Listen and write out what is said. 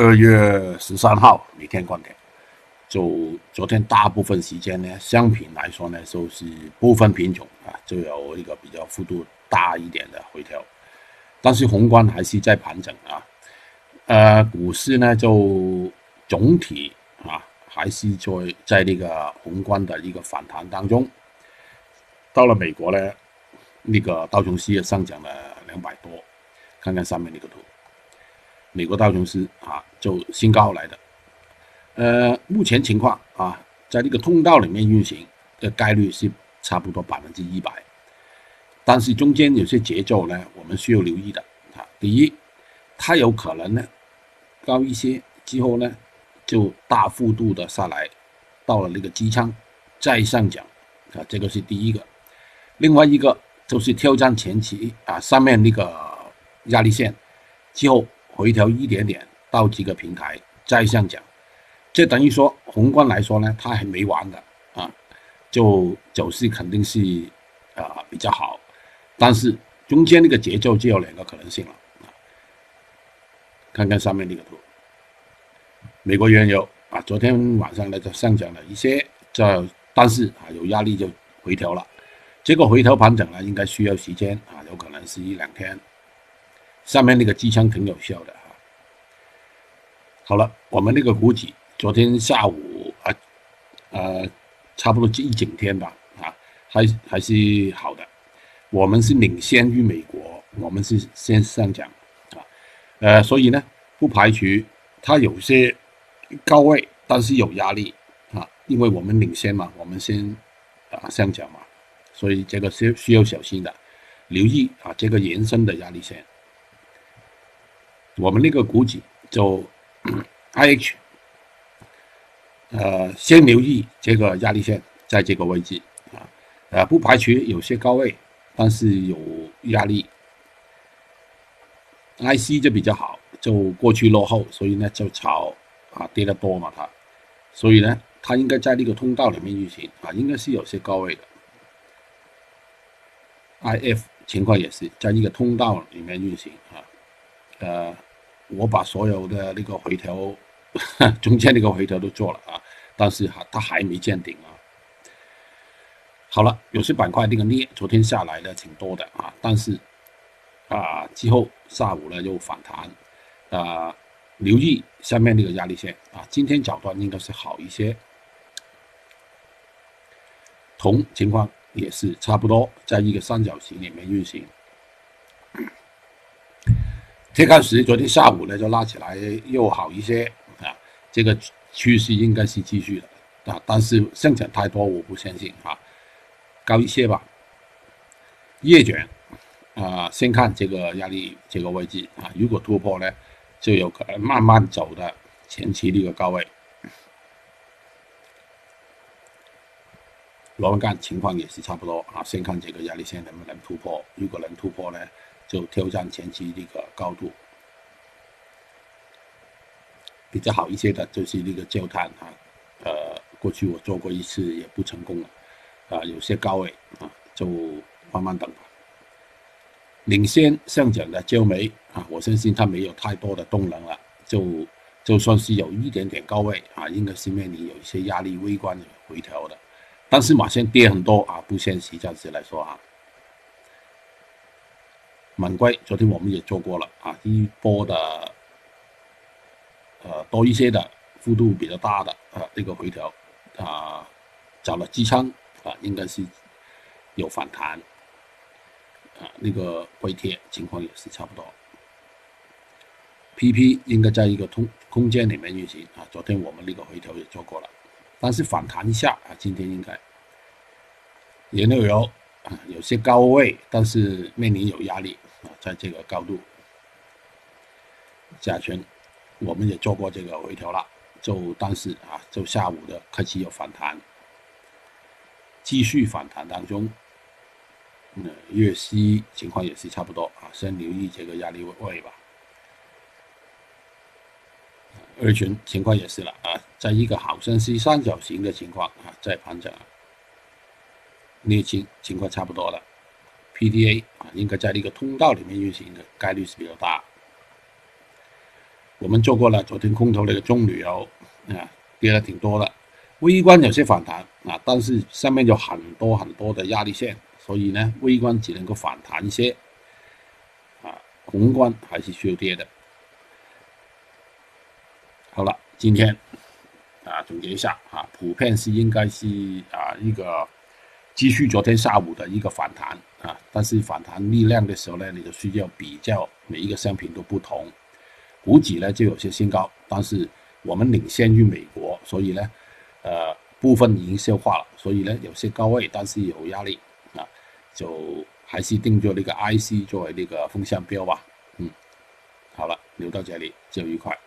二月十三号每天观点，就昨天大部分时间呢，商品来说呢，就是部分品种啊，就有一个比较幅度大一点的回调，但是宏观还是在盘整啊。呃，股市呢就总体啊还是在在那个宏观的一个反弹当中。到了美国呢，那个道琼斯也上涨了两百多，看看上面那个图，美国道琼斯啊就新高来的。呃，目前情况啊，在这个通道里面运行的概率是差不多百分之一百，但是中间有些节奏呢，我们需要留意的啊。第一，它有可能呢。高一些之后呢，就大幅度的下来，到了那个机舱再上涨，啊，这个是第一个。另外一个就是挑战前期啊上面那个压力线，之后回调一点点到几个平台再上涨，这等于说宏观来说呢，它还没完的啊，就走势肯定是啊比较好，但是中间那个节奏就有两个可能性了。看看上面那个图，美国原油啊，昨天晚上呢就上涨了一些，这但是啊有压力就回调了，这个回调盘整呢应该需要时间啊，有可能是一两天。上面那个机枪挺有效的哈。好了，我们那个股指昨天下午啊，呃，差不多这一整天吧啊，还还是好的，我们是领先于美国，我们是先上涨。呃，所以呢，不排除它有些高位，但是有压力啊，因为我们领先嘛，我们先啊上涨嘛，所以这个是需要小心的，留意啊这个延伸的压力线。我们那个股指就 I H，呃，先留意这个压力线在这个位置啊，呃，不排除有些高位，但是有压力。I C 就比较好，就过去落后，所以呢就炒啊跌得多嘛它，所以呢它应该在那个通道里面运行啊，应该是有些高位的。I F 情况也是在一个通道里面运行啊，呃，我把所有的那个回调 中间那个回调都做了啊，但是哈它还没见顶啊。好了，有些板块那个镍昨天下来的挺多的啊，但是。啊，之后下午呢又反弹，啊，留意下面那个压力线啊，今天早段应该是好一些。铜情况也是差不多，在一个三角形里面运行。铁矿石昨天下午呢就拉起来又好一些啊，这个趋势应该是继续的啊，但是上涨太多我不相信啊，高一些吧。叶卷。啊，先看这个压力这个位置啊，如果突破呢，就有可能慢慢走的前期的一个高位。螺纹钢情况也是差不多啊，先看这个压力线能不能突破，如果能突破呢，就挑战前期这个高度。比较好一些的就是那个焦炭啊，呃，过去我做过一次也不成功了，啊，有些高位啊，就慢慢等吧。领先上涨的焦煤啊，我相信它没有太多的动能了，就就算是有一点点高位啊，应该是面临有一些压力微观的回调的，但是马上跌很多啊，不现实，暂时来说啊。满硅昨天我们也做过了啊，一波的呃多一些的幅度比较大的啊这个回调啊，找了支撑啊，应该是有反弹。啊，那个硅铁情况也是差不多。PP 应该在一个通空间里面运行啊。昨天我们那个回调也做过了，但是反弹一下啊，今天应该。原料油啊，有些高位，但是面临有压力，在这个高度。甲醛我们也做过这个回调了，就但是啊，就下午的开始有反弹，继续反弹当中。呃，月息情况也是差不多啊，先留意这个压力位吧。二群情况也是了啊，在一个好像是三角形的情况啊，在盘整。镍情情况差不多了 PDA 啊，应该在那个通道里面运行的概率是比较大。我们做过了，昨天空头那个中旅游啊，跌了挺多的，微观有些反弹啊，但是上面有很多很多的压力线，所以呢，微观只能够反弹一些，啊，宏观还是需要跌的。好了，今天啊总结一下啊，普遍是应该是啊一个继续昨天下午的一个反弹，但是反弹力量的时候呢，你就需要比较每一个商品都不同。股指呢就有些新高，但是我们领先于美国，所以呢，呃，部分已经消化了，所以呢有些高位，但是有压力啊，就还是定做那个 IC 作为那个风向标吧。嗯，好了，留到这里，就愉快。